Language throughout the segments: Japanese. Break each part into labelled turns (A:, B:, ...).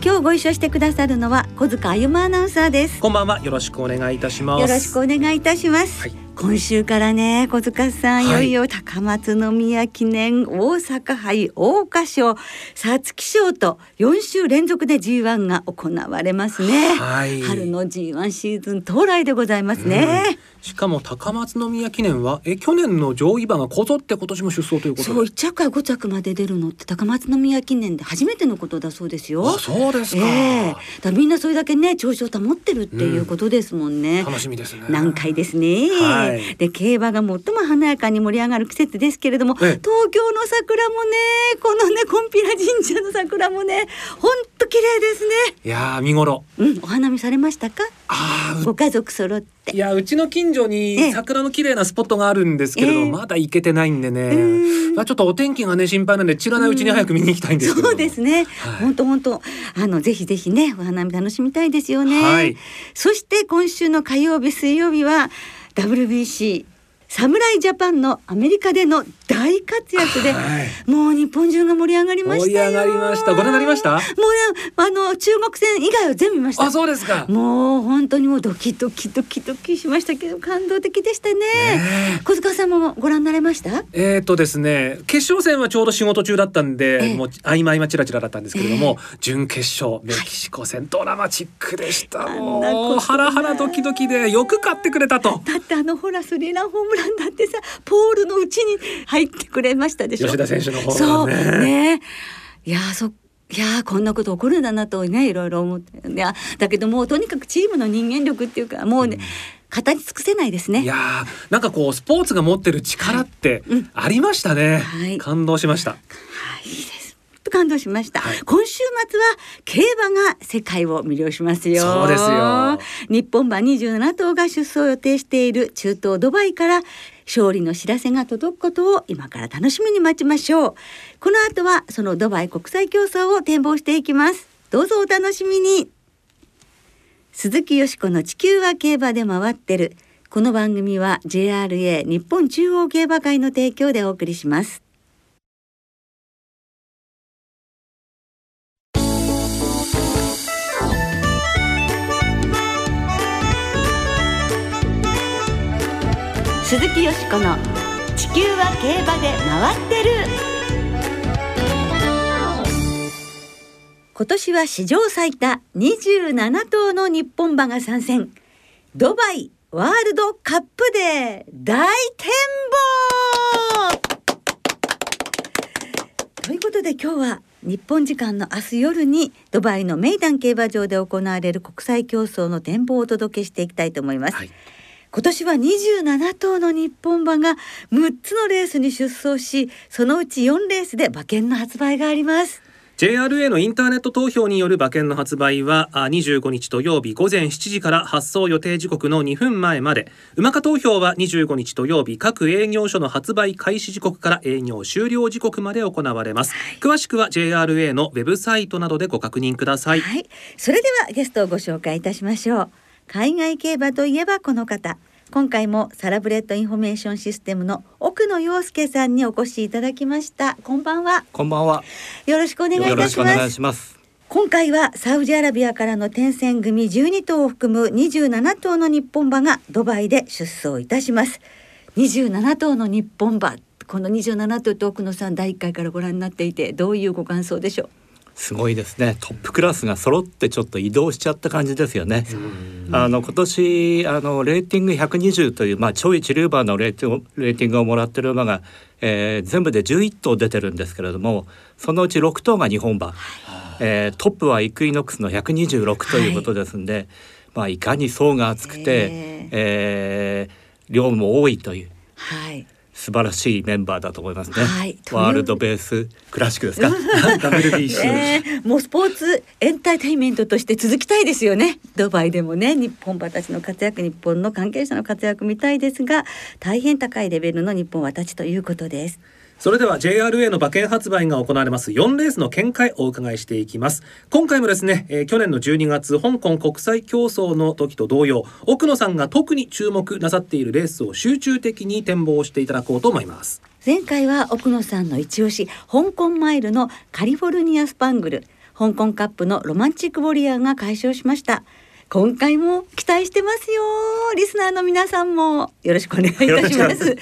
A: 今日ご一緒してくださるのは小塚歩アナウンサーです。
B: こんばんは。よろしくお願いいたします。
A: よろしくお願いいたします、
B: はい
A: 今週からね小塚さん、
B: はい。
A: い、よいよ高松宮記念大阪杯桜花賞皐月賞と4週連続で G1 が行われますね、
B: はい。
A: 春の G1 シーズン到来でございますね、
B: しかも高松宮記念はえ去年の上位馬がこぞって今年も出走ということ
A: そう
B: で
A: 1着から5着まで出るのって高松宮記念で初めてのことだそうですよ。
B: あそうですか、
A: ええ。だみんなそれだけね調子を保ってるっていうことですもんね、
B: 楽しみですね。
A: 難解ですね、
B: はい
A: で競馬が最も華やかに盛り上がる季節ですけれども、
B: ええ。
A: 東京の桜もねこのねコンピラ神社の桜もねほんと綺麗です
B: いやー見頃。
A: ねうんお花見されましたか？
B: あ
A: ご家族揃って。
B: ーいやうちの近所
A: ええ。
B: に桜の綺麗なスポットがあるんですけれど、
A: ええ。
B: まだ行けてないんで
A: う
B: ね
A: ん。
B: まあちょっとお天気がね心配なんで散らないうちに早く見に行きたいんですけれども。
A: そうですね。
B: はい。
A: 本当本当。あのぜひぜひねお花見楽しみたいですよね。
B: はい。
A: そして今週の火曜日水曜日は WBC 侍ジャパンのアメリカでの大活躍で、
B: はい。
A: もう日本中が盛り上がりましたよ。
B: 盛り上がりました。ご覧になりました？
A: もうねあの中国戦以外は全部見ました。
B: あそうですか。
A: もう本当にもうドキドキドキドキしましたけど感動的でしたね。
B: ね
A: 小塚さんもご覧になれました？
B: えーとですね決勝戦はちょうど仕事中だったんで、
A: ええ。
B: もう合間合間チラチラだったんですけれども、
A: え
B: 準決勝メキシコ戦、ドラマチックでした。もうハラハラドキドキでよく勝ってくれたと。
A: だってあのほらスリーランホームランだってさポールのうちに入ってくれましたでしょ？
B: 吉田選手の方
A: そう。
B: がね。
A: ねいやそいやこんなこと起こるんだなとねいろいろ思って。いやだけどもうとにかくチームの人間力っていうかもうね、語り尽くせないですね。
B: いやーなんかこうスポーツが持ってる力って
A: うん。
B: ありましたね、
A: はい。
B: 感動しました。
A: はいと感動しました、
B: はい。
A: 今週末は競馬が世界を魅了しますよ。
B: そうですよ。
A: 日本馬27頭が出走を予定している中東ドバイから勝利の知らせが届くことを今から楽しみに待ちましょう。この後はそのドバイ国際競争を展望していきます。どうぞお楽しみに。鈴木よしこの地球は競馬で回ってる。この番組は JRA 日本中央競馬会の提供でお送りします鈴木よしこの地球は競馬で回ってる。今年は史上最多27頭の日本馬が参戦。ドバイワールドカップで大展望。ということで今日は日本時間の明日夜にドバイのメイダン競馬場で行われる国際競争の展望をお届けしていきたいと思います、
B: はい。
A: 今年は27頭の日本馬が6つのレースに出走しそのうち4レースで馬券の発売があります。
B: JRA のインターネット投票による馬券の発売はあ25日土曜日午前7時から発走予定時刻の2分前まで。 UMACA投票は25日土曜日各営業所の発売開始時刻から営業終了時刻まで行われます、詳しくは JRA のウェブサイトなどでご確認ください。
A: はい、それではゲストをご紹介いたしましょう海外競馬といえばこの方。今回もサラブレッドインフォメーションシステムの奥野陽介さんにお越しいただきました。こんばんは。
C: こんばんは。
A: よろしくお願いい
C: よろしくお願い
A: たします。
C: します。
A: 今回はサウジアラビアからの転戦組12頭を含む27頭の日本馬がドバイで出走いたします。27頭の日本馬。この27頭と奥野さん第1回からご覧になっていてどういうご感想でしょう？
C: すごいですね。トップクラスが揃ってちょっと移動しちゃった感じですよね。あの今年あのレーティング120というまあ超一流馬のレーティングレーティングをもらってる馬が、えー全部で11頭出てるんですけれども、そのうち6頭が日本馬。えートップはイクイノックスの126ということですんで、まあいかに層が厚くて、えー量も多いという。
A: はい
C: 素晴らしいメンバーだと思いますね。
A: はい。
C: ワールドベースクラシックですか
B: ？WBC、
A: えーもうスポーツエンターテインメントとして続きたいですよね。ドバイでもね日本馬たちの活躍日本の関係者の活躍見たいですが大変高いレベルの日本馬たちということです
B: それでは JRA の馬券発売が行われます。4レースの見解をお伺いしていきます。今回もですね、えー去年の12月香港国際競争の時と同様奥野さんが特に注目なさっているレースを集中的に展望していただこうと思います。
A: 前回は奥野さんの一押し香港マイルのカリフォルニアスパングル。香港カップのロマンチックウォリアーが解消しました。今回も期待してますよ。リスナーの皆さんもよろしくお願いいたします。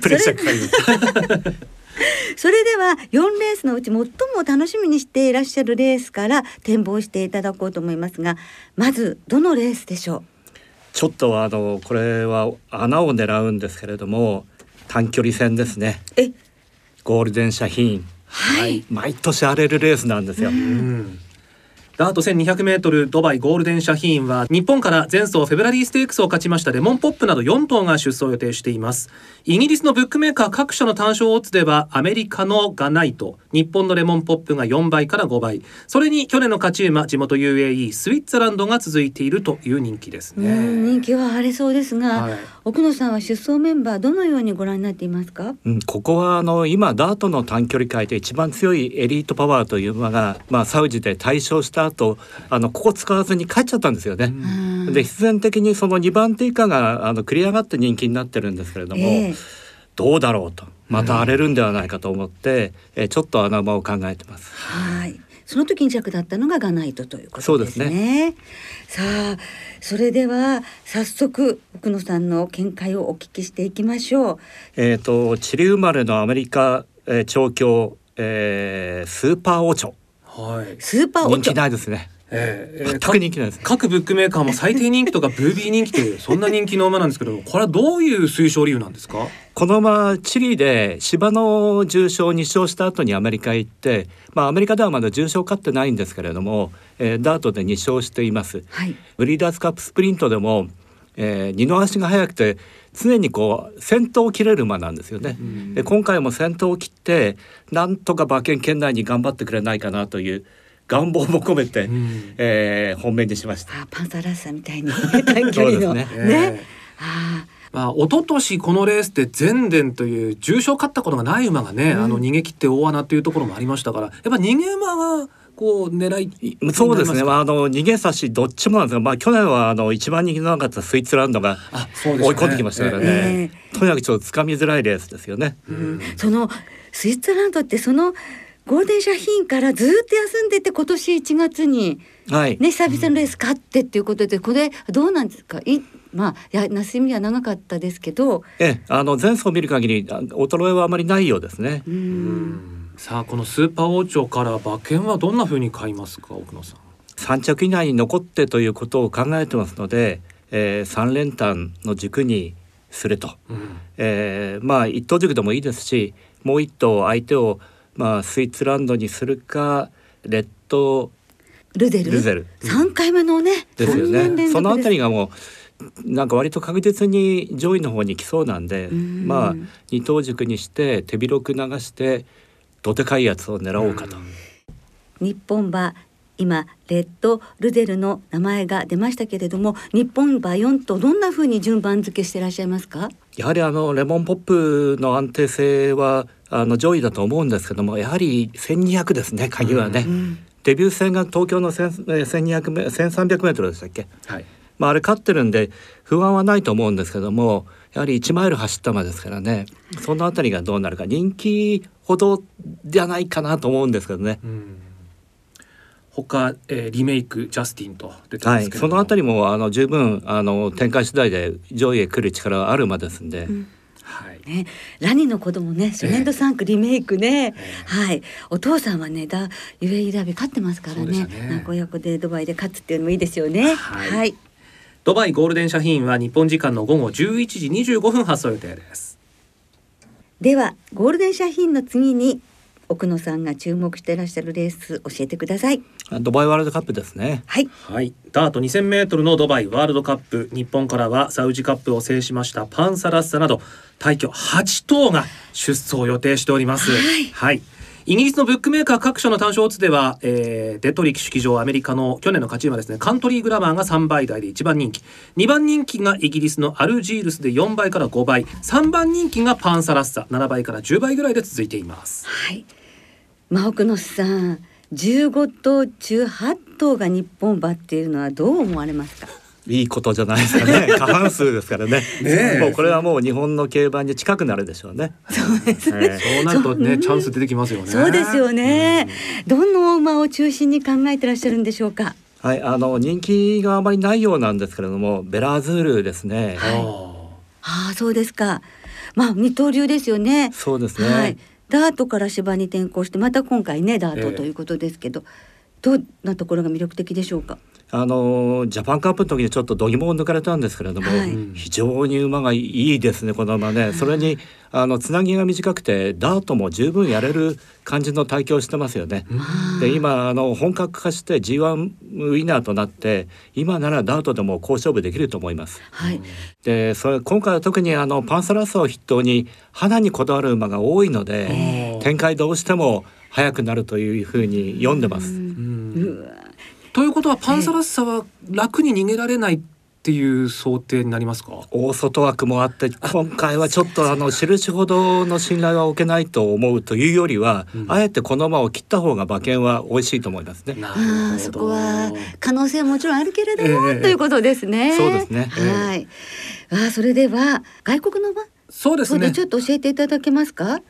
C: プレッシャーかかります。
A: それでは4レースのうち最も楽しみにしていらっしゃるレースから展望していただこうと思いますがまずどのレースでしょ
C: ちょっとあのこれは穴を狙うんですけれども短距離戦ですね。ゴールデンシャヒーン。
A: はい、
C: 毎年荒れるレースなんですよ。
B: うんダート 1200m ドバイゴールデンシャヒーンは日本から前走フェブラリーステークスを勝ちました。レモンポップなど4頭が出走を予定しています。イギリスのブックメーカー各社の単勝オッズではアメリカのガナイト。日本のレモンポップが4倍から5倍。それに去年の勝ち馬地元 UAE スイッツァランドが続いているという人気です
A: うん
B: ね
A: 人気は晴れそうですが、
B: はい。
A: 奥野さんは出走メンバーどのようにご覧になっていますか？
C: うん、ここはあの今ダートの短距離界で一番強いエリートパワーという馬が、まあ、サウジで大勝した後あのここ使わずに帰っちゃったんですよね。
A: うん
C: で必然的にその2番手以下があの繰り上がって人気になってるんですけれども、
A: ええ
C: どうだろうとまた荒れるんではないかと思って、えちょっと穴場を考えてます。
A: はい。その時に弱だったのがガナイトということですね。
C: す
A: さあ、それでは早速奥野さんの見解をお聞きしていきましょう。
C: えっ、とチリ生まれのアメリカ、えー調教、えースーパーオチョ
B: はい、
A: スーパーオチョ。
C: 人気ないですね。
B: えーえー
C: 全く人気ないです。
B: 各ブックメーカーも最低人気とかブービー人気という そんな人気の馬なんですけどこれはどういう推奨理由なんですか？
C: この馬チリで芝の重賞2勝した後にアメリカへ行って、まあ、アメリカではまだ重賞勝ってないんですけれども、えーダートで2勝しています。
A: はい。
C: ブリーダーズカップスプリントでも、えー二の足が速くて常にこう先頭を切れる馬なんですよね。で今回も先頭を切ってなんとか馬券圏内に頑張ってくれないかなという願望も込めて、
B: ん。
C: えー本命にしました。
A: あ、パンサーラッサーみたいに 短距離の。ね。
C: ね。
B: え
A: あ
B: まあ一昨年このレースで全伝という重賞勝ったことがない馬がね、あの逃げ切って大穴というところもありましたからやっぱ逃げ馬がこう狙い
C: そうですね。
B: ま
C: あ、あの逃げ差しどっちもなんですが、まあ去年はあの一番人気のなかったスイーツランドが追い込んできましたからね。
A: え
C: とにかくちょっと掴みづらいレースですよね。
A: あ、うん、そのスイッツランドってそのゴールデンシャヒからずっと休んでて今年1月に
C: はい。
A: ね久々のレース勝ってっていうことでこれどうなんですか？いまあいや休みは長かったですけど
C: ええ、あの前走を見る限りあ衰えはあまりないようですね。
A: うん
B: さあこのスーパー王朝から馬券はどんな風に買いますか奥野さん。
C: 三着以内に残ってということを考えてますので、えー、三連単の軸にすると。
B: うん。
C: えー、まあ一等軸でもいいですし、もう一頭相手をまあスイーツランドにするか、レッド
A: ルゼル？
C: ルゼル。
A: 3回目のね
C: ですよね。そのあたり
A: が
C: がもうなんか割と確実に上位の方に来そうなんで、
A: ん。
C: まあ二等軸にして手広く流してどでかいやつを狙おうかと。
A: 日本馬今レッドルゼルの名前が出ましたけれども日本馬4とどんな風に順番付けしていらっしゃいますか？
C: やはりあのレモンポップの安定性はあの上位だと思うんですけどもやはり1200ですね鍵はね、デビュー戦が東京の1000えー1200メ1300メートルでしたっけ、
B: はい。
C: まあ、あれ勝ってるんで不安はないと思うんですけどもやはり1マイル走った馬ですからね。そのあたりがどうなるか。人気ほどじゃないかなと思うんですけどね。
B: うん。他、えーリメイクジャスティンと出てま
C: はい、
B: すけれども。
C: そのあたりもあの十分あの展開次第で上位へ来る力はある馬ですんで、
B: はい。
A: ね、ラニの子供ね初年度3区リメイクね、はい。お父さんはねだ UAE ダービー勝ってますから
B: そうでし
A: ね。
B: たね
A: 子でドバイで勝つっていうのもいいですよね。
B: はい。
A: はい
B: ドバイゴールデンシャヒーンは日本時間の午後11時25分発送予定です。
A: ではゴールデンシャヒーンの次に奥野さんが注目していらっしゃるレース教えてください。
C: ドバイワールドカップですね。
A: はい。
B: はい、ダート 2000m のドバイワールドカップ日本からはサウジカップを制しましたパンサラッサなど大挙8頭が出走を予定しております。
A: はい
B: イギリスのブックメーカー各社の単勝オッズでは、えーデトリキ式場アメリカの去年の勝ち馬ですねカントリーグラマーが3倍台で1番人気2番人気がイギリスのアルジールスで4倍から5倍3番人気がパンサラッサ7倍から10倍ぐらいで続いています。
A: はい。まあ奥野さん、15頭中8頭が日本馬っていうのはどう思われますか？
C: いいことじゃないですかね。過半数ですからね。
B: ねえ
C: もうこれはもう日本の競馬に近くなるでしょうね。そうですね。
B: そうなるとねチャンス出てきますよね。
A: そうですよね。どの馬を中心に考えてらっしゃるんでしょうか？
C: はい、あの人気があまりないようなんですけれども、ベラーズールですね。
B: あ
A: ああ、そうですか。まあ二刀流ですよね。
C: そうですね。
A: はい。ダートから芝に転向してまた今回ねダー
B: ええ
A: トということですけど、どんなところが魅力的でしょうか？
C: あのジャパンカップの時にちょっと度肝を抜かれたんですけれども、
A: はい
C: 非常に馬がいいですねこの馬ね。それにあのつなぎが短くてダートも十分やれる感じの体型をしてますよね。で今あの本格化して G1 ウィナーとなって今ならダートでも好勝負できると思います。
A: はい。
C: でそれ今回は特にあのパンサラッサを筆頭に花にこだわる馬が多いので、展開どうしても速くなるというふうに読んでます。
B: うんということはパンサラッサは楽に逃げられないっていう想定になりますか？
C: 大外枠もあって今回はちょっとあの印ほどの信頼は置けないと思うというよりは、あえてこの馬を切った方が馬券は美味しいと思いますね。
B: なる
A: ああそこは可能性はもちろんあるけれども、
B: ええ
A: ということですね。
C: そうですね
A: はい。あーそれでは外国の馬、
B: そうですね
A: ち。ょっと教えていただけますか？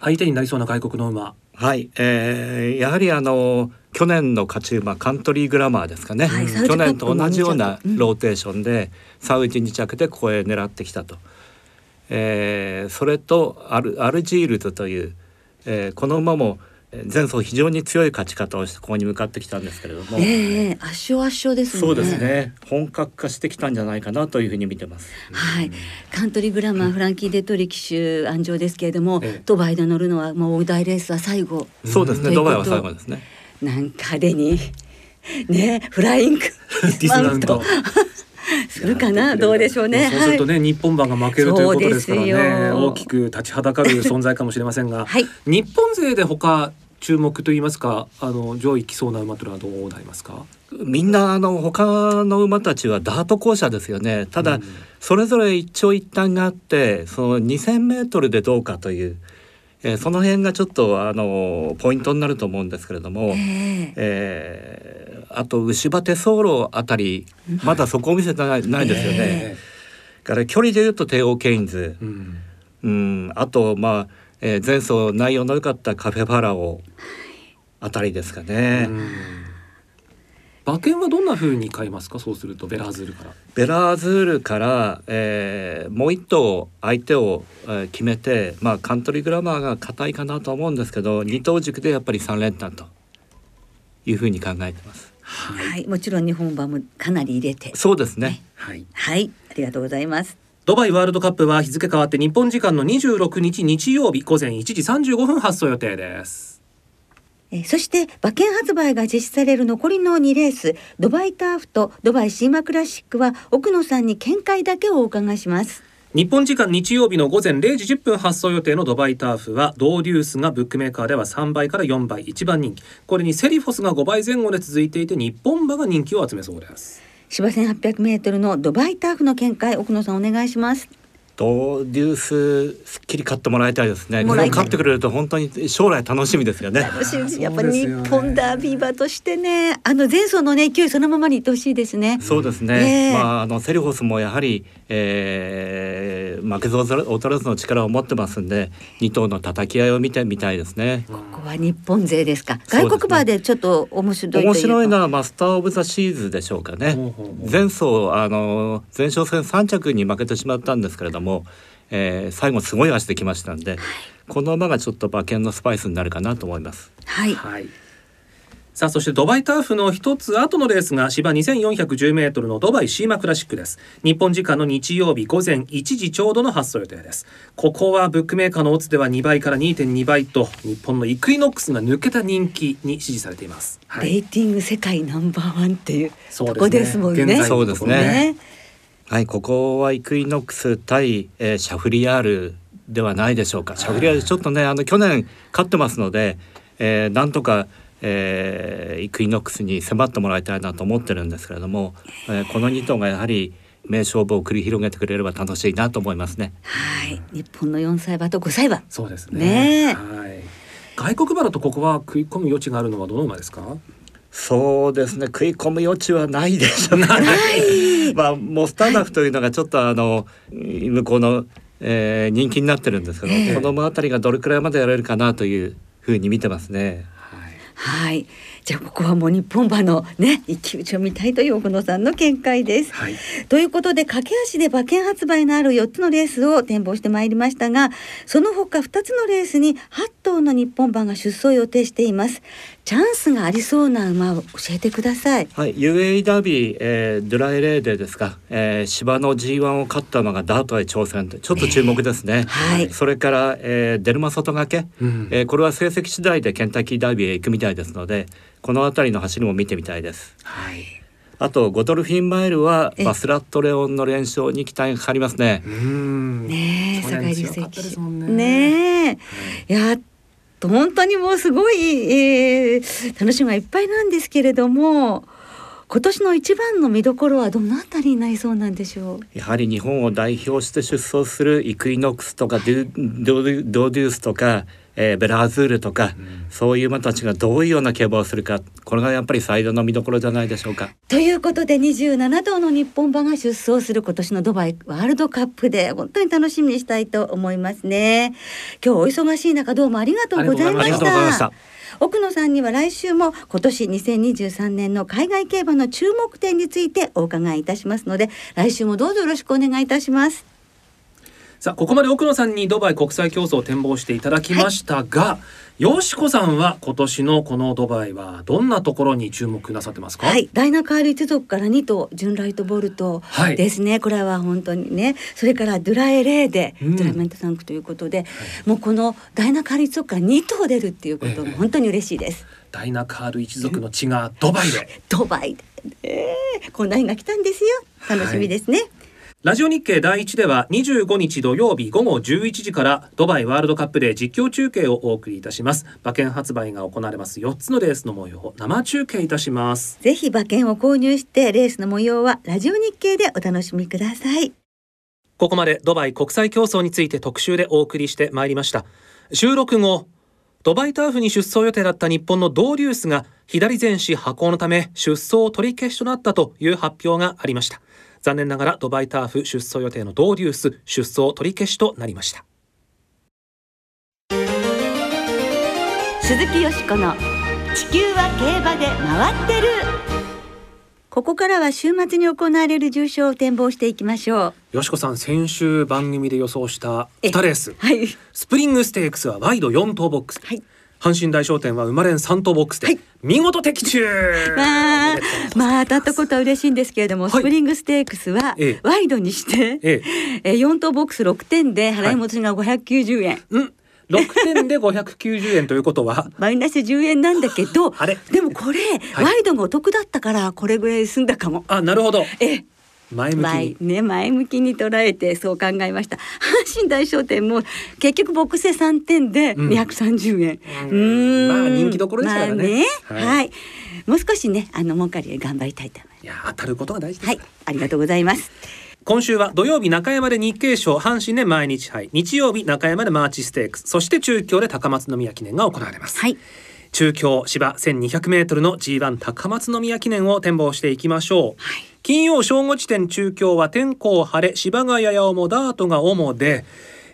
B: 相手になりそうな外国の馬。
C: はい、えー、やはりあの去年の勝ち馬カントリーグラマーですかね、
A: はい
C: 去年と同じようなローテーションでサウジ2着でここへ狙ってきたと、えー、それとアルアルジールズという、えー、この馬もえー前走非常に強い勝ち方をしてここに向かってきたんですけれども、
A: ええ圧勝圧勝ですね。
C: そうです。ね。本格化してきたんじゃないかなというふうに見てます。
A: はい、カントリーグラマーフランキー・デトリ騎手安城ですけれども、
B: ええ。
A: ドバイで乗るのはもう大レースは最後。
C: そうですね、
A: うん。
C: ドバイは最後ですね。
A: なんか派手にねフライング
B: ディスマウント。
A: するかな？どうでしょうね。
B: そうするとね、日本馬が負けるということですからね
A: よ。
B: 大きく立ちはだかる存在かもしれませんが、
A: はい。
B: 日本勢で他注目といいますかあの上位来そうな馬というのはどうなりますか？
C: みんなあの他の馬たちはダート校舎ですよね。ただ、
B: うん。
C: それぞれ一長一短があってその 2,000m でどうかという、えーその辺がちょっとあのポイントになると思うんですけれども、
A: ええ。
C: えーあと牛場手走路あたりまだそこを見せてないないですよね。
B: え
C: から距離でいうと帝王ケインズ。
B: え、うん。
C: うん、あとまあ、えー前走内容の良かったカフェファラオあたりですかね。
B: うん馬券はどんな風に買いますか？そうするとベラーズールから。
C: ベラーズールから、えーもう一頭相手を、えー決めて、まあ、カントリーグラマーが硬いかなと思うんですけど二頭軸でやっぱり三連単と。いうふうに考えてます。
A: はい、もちろん日本馬もかなり入れて。
C: そうですね。
B: はい。
A: はい。ありがとうございます。
B: ドバイワールドカップは日付変わって日本時間の26日日曜日午前1時35分発送予定です。
A: えーそして馬券発売が実施される残りの2レースドバイターフとドバイシーマクラシックは奥野さんに見解だけをお伺いします。
B: 日本時間日曜日の午前0時10分発送予定のドバイターフはドーデュースがブックメーカーでは3倍から4倍1番人気。これにセリフォスが5倍前後で続いていて日本馬が人気を集めそうです。
A: 芝 1800m のドバイターフの見解奥野さんお願いします
C: ドーデュースすっきり勝ってもらいたいですね。勝ってくれると本当に将来楽しみですよね。
A: 楽しみやっぱり日本ダービー馬としてねあの前走のね勢いそのままにいってほしいですね
C: そうですね。
A: ええ
C: まああのセリフォスもやはり、えー負けず劣らずの力を持ってますんで、二頭の叩き合いを見てみたいですね。
A: ここは日本勢ですか外国馬でちょっと面白いというか
C: 面白いのはマスターオブザシーズでしょうかね。前走あの前哨戦3着に負けてしまったんですけれども、えー最後すごい脚できましたんで、この馬がちょっと馬券のスパイスになるかなと思います。
A: はい。
B: はい。さあそしてドバイターフの一つ後のレースが芝2410メートルのドバイシーマクラシックです。日本時間の日曜日午前1時ちょうどの発走予定です。ここはブックメーカーのオッズでは2倍から2.2倍と日本のイクイノックスが抜けた人気に支持されています、はい、
A: レーティング世界ナンバーワンっていう
B: そう
A: ですもんね。
B: 現在の
C: そうですね。
A: ね
C: はい、ここはイクイノックス対、えーシャフリヤールではないでしょうか。シャフリヤールちょっとね、あの去年勝ってますので、えーなんとか、えーイクイノックスに迫ってもらいたいなと思ってるんですけれども、えーこの2頭がやはり名勝負を繰り広げてくれれば楽しいなと思いますね。
A: はい。日本の4歳馬と5歳馬。
B: そうですね。
A: ね。え
B: はい。外国馬だとここは食い込む余地があるのはどの馬ですか？
C: そうですね。食い込む余地はないでしょうね。まあモスターナフというのがちょっとあの向こうの、えー人気になってるんですけど、
A: ええ。
C: この馬あたりがどれくらいまでやれるかなというふうに見てますね。
B: はい。
A: はい。じゃあここはもう日本馬のね一騎打ちを見たいという奥野さんの見解です。
B: はい。
A: ということで駆け足で馬券発売のある4つのレースを展望してまいりましたがその他2つのレースに8頭の日本馬が出走を予定していますチャンスがありそうな馬を教えてください。
C: はい、UAE ダービー、えードライレーデーですか、えー芝の G1 を勝った馬がダートへ挑戦でちょっと注目ですね。
A: はい。
C: それから、えーデルマ外掛け、
B: うん。
C: えーこれは成績次第でケンタッキーダービーへ行くみたいですのでこの辺りの走りも見てみたいです。
B: はい。
C: あとゴドルフィンマイルは
A: ええ。
C: バスラットレオンの連勝に期待がかかりますね。
B: う。ん。
A: ねえ坂井
B: ね。
A: ねえ。いと本当にもうすごい、えー楽しみがいっぱいなんですけれども今年の一番の見どころはどのあたりになりそうなんでしょう？
C: やはり日本を代表して出走するイクイノックスとかドゥドゥドデュースとか、えーベラーズールとか、そういう馬たちがどういうような競馬をするかこれがやっぱり最大の見どころじゃないでしょうか。
A: ということで27頭の日本馬が出走する今年のドバイワールドカップで本当に楽しみにしたいと思いますね今日お忙しい中どうもありがとうございまし
C: た。
A: 奥野さんには来週も今年2023年の海外競馬の注目点についてお伺いいたしますので来週もどうぞよろしくお願いいたします
B: さあここまで奥野さんにドバイ国際競争を展望していただきましたが、よしこさんは今年のこのドバイはどんなところに注目なさってますか？
A: はい、ダイナカール一族から2頭ジュンライトボルト
B: はい。
A: ですね、これは本当にね。それからドゥラエレーデ、
B: うん。
A: ドゥラメントタンクということで、もうこのダイナカール一族から2頭出るっていうこと
B: ええ。
A: も本当に嬉しいです。
B: ダイナカール一族の血がドバイで。
A: ドバイで、えー、こんな日が来たんですよ。楽しみですね。
B: ラジオ日経第一では25日土曜日午後11時からドバイワールドカップで実況中継をお送りいたします。馬券発売が行われます。4つのレースの模様を生中継いたします。
A: ぜひ馬券を購入してレースの模様はラジオ日経でお楽しみください。
B: ここまでドバイ国際競争について特集でお送りしてまいりました。収録後ドバイターフに出走予定だった日本のドーリュースが左前肢破行のため出走取り消しとなったという発表がありました残念ながらドバイターフ出走予定のドーリュース出走取り消しとなりました。
A: 鈴木よしこの地球は競馬で回ってる。ここからは週末に行われる重賞を展望していきましょう。
B: よしこさん先週番組で予想した
A: え
B: 2レース。
A: はい。
B: スプリングステークスはワイド4頭ボックス。で、
A: はい
B: 阪神大商店は生まれん3頭ボックスで、
A: はい。
B: 見事的中。
A: まあ。
B: ま
A: あ当たったことは嬉しいんですけれども、
B: はい。
A: スプリングステークスは
B: ええ。
A: ワイドにして、
B: え
A: え。ー、4頭ボックス6点で払い戻しが590円、
B: えん。6点で590円ということは？
A: マイナス10円なんだけど
B: あれ？
A: でもこれ、
B: はい。
A: ワイドがお得だったからこれぐらい済んだかも。
B: あなるほど。
A: ええ
B: 前向き
A: ね前向きに捉えてそう考えました。阪神大商店も結局ボックスで3点で
B: うん。
A: 230円、
B: うん。
A: ん。
B: まあ人気どころですからね。
A: まあ
B: はい。
A: はい、もう少しねあの儲かりで頑張りたいと思い
B: いや当たることが大事
A: はい。ありがとうございます。
B: 今週は土曜日中山で日経賞阪神で毎日杯日曜日中山でマーチステークス。そして中京で高松宮記念が行われます、
A: はい
B: 中京芝 1200m の G1 高松宮記念を展望していきましょう、金曜正午時点中京は天候晴れ芝がやや重ダートが主で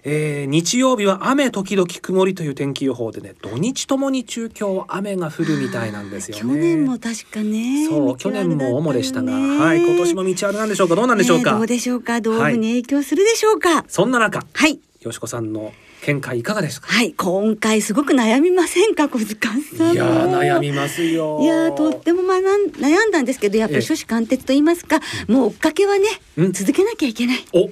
B: えー日曜日は雨時々曇りという天気予報でね土日ともに中京は雨が降るみたいなんですよね。
A: 去年も確かね
B: そう去年も主でしたが、はい今年も道あるなんでしょうか？どうなんでしょうか、
A: ねどうでしょうか？どういうふうに影響するでしょうか？
B: そんな中
A: はい。
B: よしこさんの見解いかがですか？
A: はい今回すごく悩みませんか小塚さん。
B: いやー悩みますよ。
A: いやーとっても学ん悩んだんですけどやっぱり
B: ええ。
A: 初志貫徹と言いますか、もう追っかけはね、
B: うん。
A: 続けなきゃいけない。
B: お。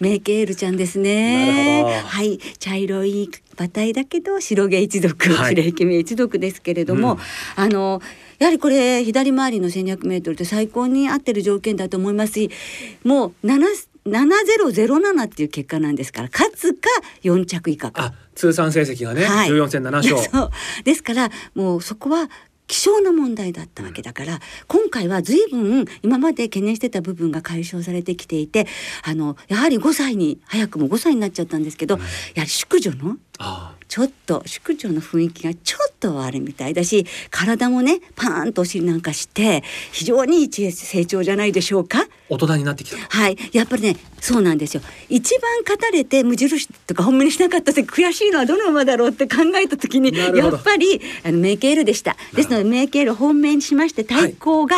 A: メイケールちゃんですね。
B: なるほど。
A: はい。茶色い馬体だけど白毛一族、
B: はい。
A: 白毛目一族ですけれども、
B: うん。
A: あのやはりこれ左回りの1200メートルって最高に合ってる条件だと思いますしもう7 7007っていう結果なんですから勝つか4着以下か。
B: あ通算成績がね、
A: はい。
B: 14戦7勝。
A: そう。ですからもうそこは気象の問題だったわけだから、今回は随分今まで懸念してた部分が解消されてきていてあのやはり5歳に早くも5歳になっちゃったんですけど、やはり淑女の
B: あ
A: ちょっと淑女の雰囲気がちょっと悪いみたいだし体もねパーンとお尻なんかして非常にいい成長じゃないでしょうか？
B: 大人になってきた
A: はい、やっぱりね、そうなんですよ。一番勝たれて無印とか本命にしなかった時悔しいのはどの馬だろうって考えた時にやっぱりあのメイケールでした。ですのでメイケール本命にしまして対抗が、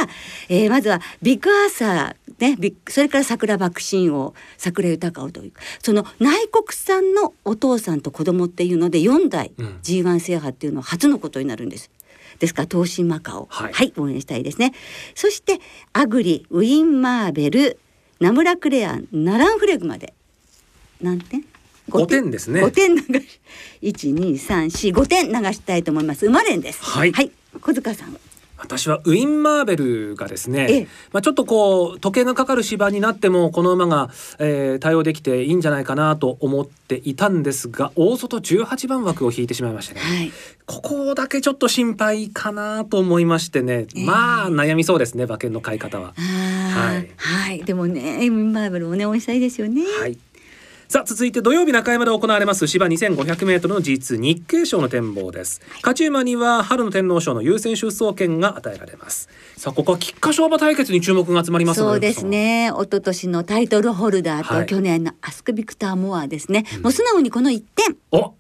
A: えーまずはビッグアーサーね、それから桜爆心王桜豊王というその内国産のお父さんと子供っていうので4代
B: うん
A: G1 制覇っていうのは初のことになるんです。ですから東進マカオ、
B: は
A: はいい、応援したいですね。そしてアグリ、ウィンマーベル、ナムラクレアン、ナランフレグまで何点
B: ？5点？ですね
A: 5点流し、一二三四五点流したいと思います。馬連です。
B: はい
A: はい、小塚さん。
B: 私はウィンマーベルがですね、
A: ええ。
B: まあ、ちょっとこう時計がかかる芝になってもこの馬が、えー対応できていいんじゃないかなと思っていたんですが大外18番枠を引いてしまいましたね、
A: はい。
B: ここだけちょっと心配かなと思いましてね、
A: ええ。
B: まあ悩みそうですね馬券の買い方は。はい。
A: はい、でもね、ウィンマーベルもね応援したいですよね。
B: はいさあ続いて土曜日中山で行われます芝 2500m の G2 日経賞の展望です。勝ち馬には春の天皇賞の優先出走権が与えられます。さあここは菊花賞馬対決に注目が集まります
A: そうですね。一昨年のタイトルホルダーと、
B: はい。
A: 去年のアスクビクターモアですね。もう素直にこの一点、
B: お。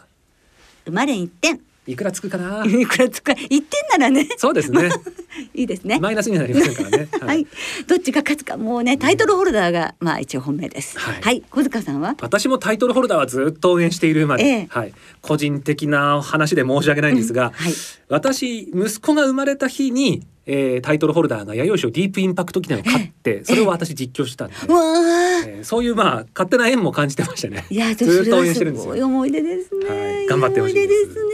A: 生まれ一点。
B: いくらつくかな？い
A: くらつくか？一点ならね。
B: そうですね。
A: いいですね。
B: マイナスにはなりませんからね。
A: はい、どっちが勝つかもうねタイトルホルダーがまあ一応本命です。
B: は
A: はい。い、小塚さんは？
B: 私もタイトルホルダーはずっと応援している馬で、
A: ええ。
B: はい、個人的な話で申し訳ないんですが、
A: はい。
B: 私息子が生まれた日に、えータイトルホルダーが弥生賞ディープインパクト記念を勝ってそれを私実況してたんで、
A: うわあ。
B: えーそういうまあ勝手な縁も感じてましたね。
A: いや、
B: ずっと応援して
A: す
B: るんですよ。
A: ごい思い出ですね。
B: はい。頑張ってほしいです。
A: 思出ですね。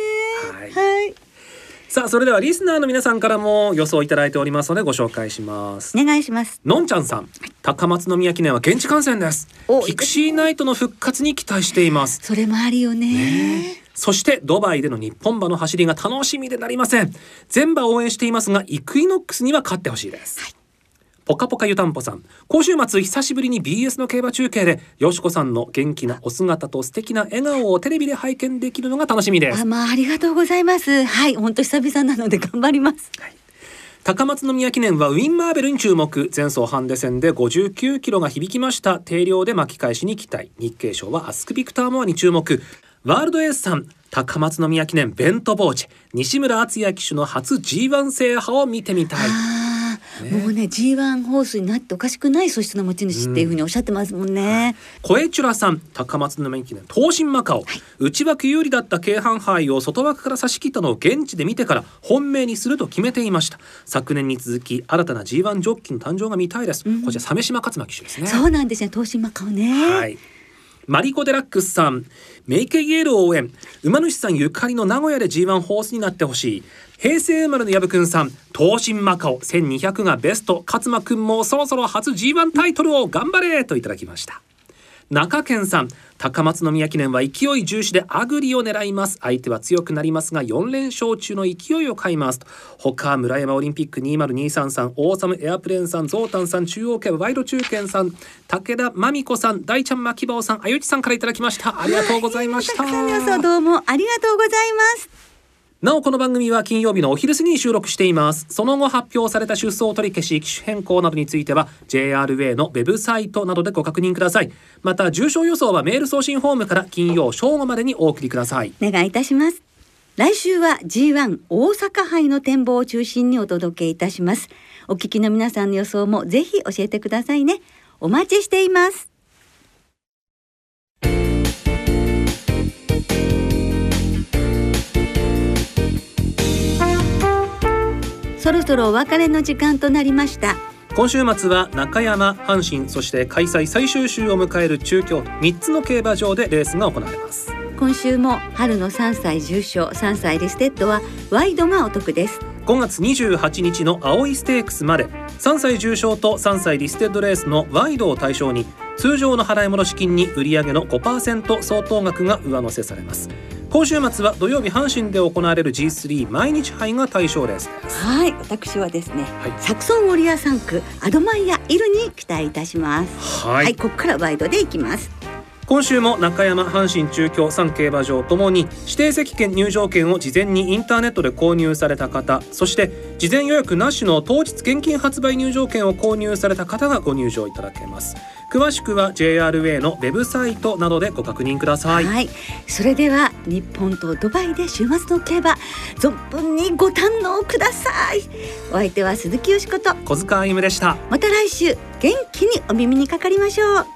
A: はい。
B: さあそれではリスナーの皆さんからも予想いただいておりますのでご紹介します。
A: お願いします。
B: のんちゃんさん。高松宮記念は現地観戦です。
A: お
B: ピクシーナイトの復活に期待しています。
A: それもあるよね。
B: ね。そしてドバイでの日本馬の走りが楽しみでなりません。全馬応援していますがイクイノックスには勝ってほしいです、ポカポカ湯たんぽさん。今週末久しぶりに BS の競馬中継でよしこさんの元気なお姿と素敵な笑顔をテレビで拝見できるのが楽しみです。
A: あ、まあ、ありがとうございます。はい、本当久々なので頑張ります。
B: 高松宮記念はウィンマーベルに注目。前走ハンデ戦で59キロが響きました。定量で巻き返しに期待。日経賞はアスクビクターモアに注目。ワールドエースさん高松宮記念ベントボーチ。西村敦也騎手の初 G1 制覇を見てみたい
A: もうね G1 ホースになっておかしくない素質の持ち主っていうふうにおっしゃってますもんね。
B: コエチュラさん高松宮記念東進マカオ、内枠有利だった京阪杯を外枠から差し切ったのを現地で見てから本命にすると決めていました昨年に続き新たな G1 ジョッキーの誕生が見たいです、こちら鮫島勝馬騎手ですね
A: そうなんですね。東進マカオね。
B: はい。マリコ・デラックスさん、メイケゲール応援。馬主さんゆかりの名古屋で G1 ホースになってほしい。平成生まれの矢部くんさん、東進マカオ1200がベスト。勝間くんもそろそろ初 G1 タイトルを頑張れといただきました。中堅さん、高松宮記念は勢い重視でアグリを狙います。相手は強くなりますが4連勝中の勢いを買いますと。他村山オリンピック2023さん、オーサムエアプレーンさん、ゾウタンさん、中央競馬ワイド中堅さん、武田真美子さん、大ちゃん牧場さん、あゆちさんからいただきました。ありがとうございました。
A: どうもありがとうございます。
B: なおこの番組は金曜日のお昼過ぎに収録していますその後発表された出走取り消し機種変更などについては JRA のウェブサイトなどでご確認くださいまた重症予想はメール送信フォームから金曜正午までにお送りください
A: お願いいたします。来週は G1 大阪杯の展望を中心にお届けいたします。お聞きの皆さんの予想もぜひ教えてくださいね。お待ちしています。そろそろお別れの時間となりました。
B: 今週末は中山阪神そして開催最終週を迎える中京3つの競馬場でレースが行われます。
A: 今週も春の3歳重賞3歳リステッドはワイドがお得です。
B: 5月28日の葵ステークスまで3歳重賞と3歳リステッドレースのワイドを対象に通常の払い戻し金に売上の5%相当額が上乗せされます今週末は土曜日阪神で行われる G3 毎日杯が対象レースです。
A: はい私はですね、
B: はい。
A: サクソンウォリアー産駒アドマイヤイルに期待いたします。
B: はい。
A: ここからワイドでいきます
B: 今週も中山阪神中京3競馬場ともに指定席券入場券を事前にインターネットで購入された方そして事前予約なしの当日現金発売入場券を購入された方がご入場いただけます。詳しくは JRA のウェブサイトなどでご確認ください、
A: はい、それでは日本とドバイで週末の競馬存分にご堪能ください。お相手は鈴木よしこと
B: 小塚歩夢でした。
A: また来週元気にお耳にかかりましょう